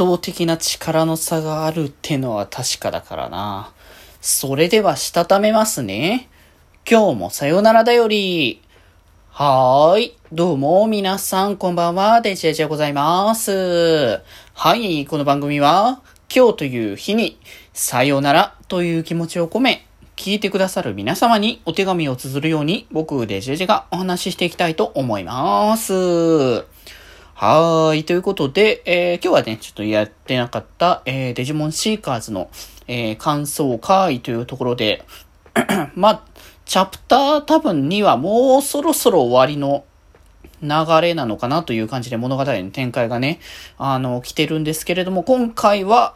倒的な力の差があるってのは確かだからな。それではしたためますね。今日もさよならだより。はーい。どうも、皆さん、こんばんは。デジェジでございます。はい。この番組は、今日という日に、さよならという気持ちを込め、聞いてくださる皆様にお手紙を綴るように、僕、デジェジがお話ししていきたいと思います。はーい。ということで、えー、今日はね、ちょっとやってなかった、えー、デジモンシーカーズの、えー、感想会というところで、まあ、チャプター多分2はもうそろそろ終わりの流れなのかなという感じで物語の展開がね、あの、来てるんですけれども、今回は、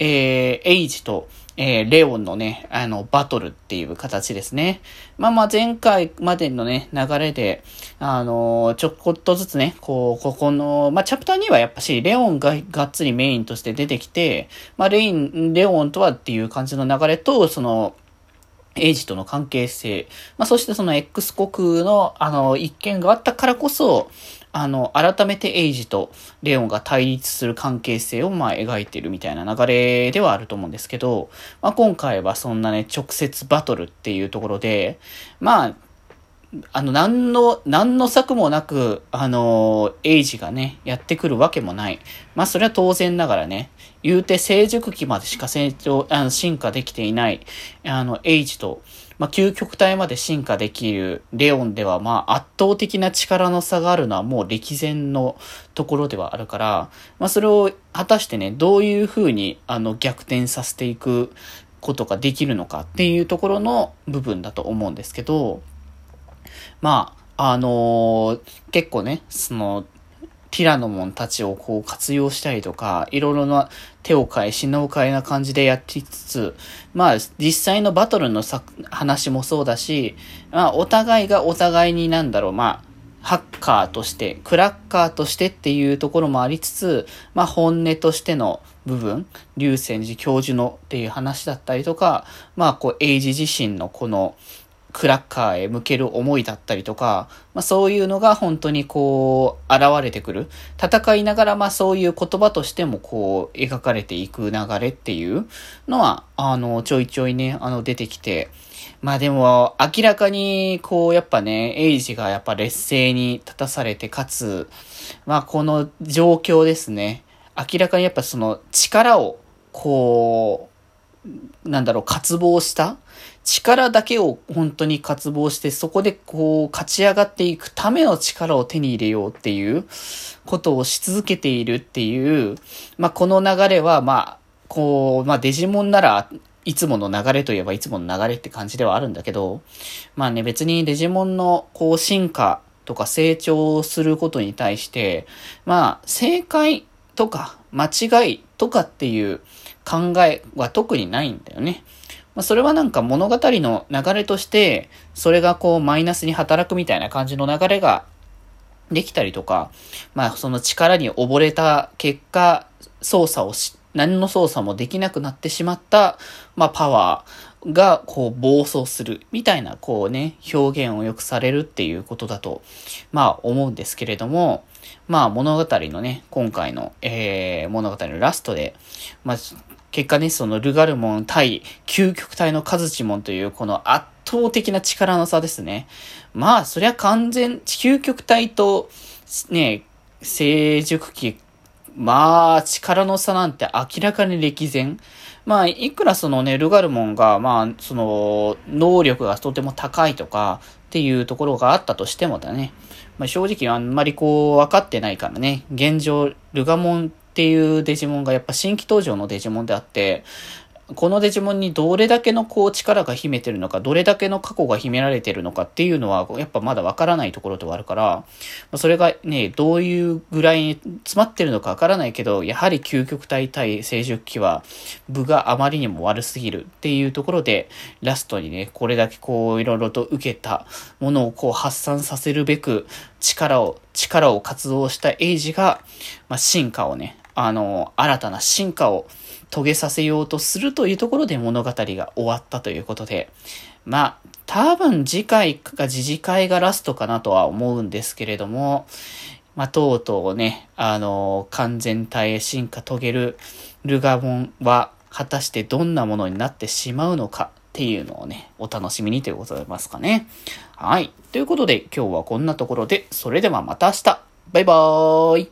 えー、エイジと、えー、レオンのね、あの、バトルっていう形ですね。まあまあ前回までのね、流れで、あのー、ちょこっとずつね、こう、ここの、まあチャプターにはやっぱし、レオンががっつりメインとして出てきて、まあレイン、レオンとはっていう感じの流れと、その、エイジとの関係性、まあ、そしてその X 国の、あの、一件があったからこそ、あの、改めてエイジとレオンが対立する関係性を、まあ、描いてるみたいな流れではあると思うんですけど、まあ、今回はそんなね、直接バトルっていうところで、まあ、あの、何の、何の策もなく、あの、エイジがね、やってくるわけもない。まあ、それは当然ながらね、言うて成熟期までしか成長、あの、進化できていない、あの、エイジと、まあ、究極体まで進化できるレオンでは、まあ、圧倒的な力の差があるのはもう歴然のところではあるから、まあ、それを果たしてね、どういう風に、あの、逆転させていくことができるのかっていうところの部分だと思うんですけど、まあ、あのー、結構ね、その、ティラノモンたちをこう活用したりとか、いろいろな手を変え、品を変えな感じでやってつつ、まあ実際のバトルの話もそうだし、まあお互いがお互いになんだろう、まあハッカーとして、クラッカーとしてっていうところもありつつ、まあ本音としての部分、竜泉寺教授のっていう話だったりとか、まあこう、エイジ自身のこの、クラッカーへ向ける思いだったりとか、まあそういうのが本当にこう、現れてくる。戦いながらまあそういう言葉としてもこう、描かれていく流れっていうのは、あの、ちょいちょいね、あの、出てきて、まあでも、明らかに、こう、やっぱね、エイジがやっぱ劣勢に立たされて、かつ、まあこの状況ですね。明らかにやっぱその力を、こう、なんだろう、渇望した力だけを本当に渇望して、そこでこう、勝ち上がっていくための力を手に入れようっていうことをし続けているっていう、まあ、この流れは、まあ、こう、まあ、デジモンなら、いつもの流れといえばいつもの流れって感じではあるんだけど、まあね、別にデジモンのこう進化とか成長することに対して、まあ正解とか間違いとかっていう考えは特にないんだよね。まあ、それはなんか物語の流れとして、それがこうマイナスに働くみたいな感じの流れができたりとか、まあその力に溺れた結果、操作をし、何の操作もできなくなってしまった、まあパワーがこう暴走するみたいなこうね、表現をよくされるっていうことだと、まあ思うんですけれども、まあ物語のね、今回の、えー、物語のラストで、まあ結果ね、そのルガルモン対究極体のカズチモンというこの圧倒的な力の差ですね。まあ、そりゃ完全、究極体と、ね、成熟期、まあ、力の差なんて明らかに歴然。まあ、いくらそのね、ルガルモンが、まあ、その、能力がとても高いとか、っていうところがあったとしてもだね。まあ、正直あんまりこう、分かってないからね。現状、ルガモンっていうデジモンがやっぱ新規登場のデジモンであって、このデジモンにどれだけのこう力が秘めてるのか、どれだけの過去が秘められてるのかっていうのは、やっぱまだわからないところではあるから、それがね、どういうぐらいに詰まってるのかわからないけど、やはり究極体対成熟期は、部があまりにも悪すぎるっていうところで、ラストにね、これだけこう、いろいろと受けたものをこう発散させるべく、力を、力を活動したエイジが、まあ、進化をね、あの、新たな進化を遂げさせようとするというところで物語が終わったということで、まあ、多分次回か次次回がラストかなとは思うんですけれども、まあ、とうとうね、あの、完全体へ進化遂げるルガモンは、果たしてどんなものになってしまうのかっていうのをね、お楽しみにということでますかね。はい。ということで、今日はこんなところで、それではまた明日バイバーイ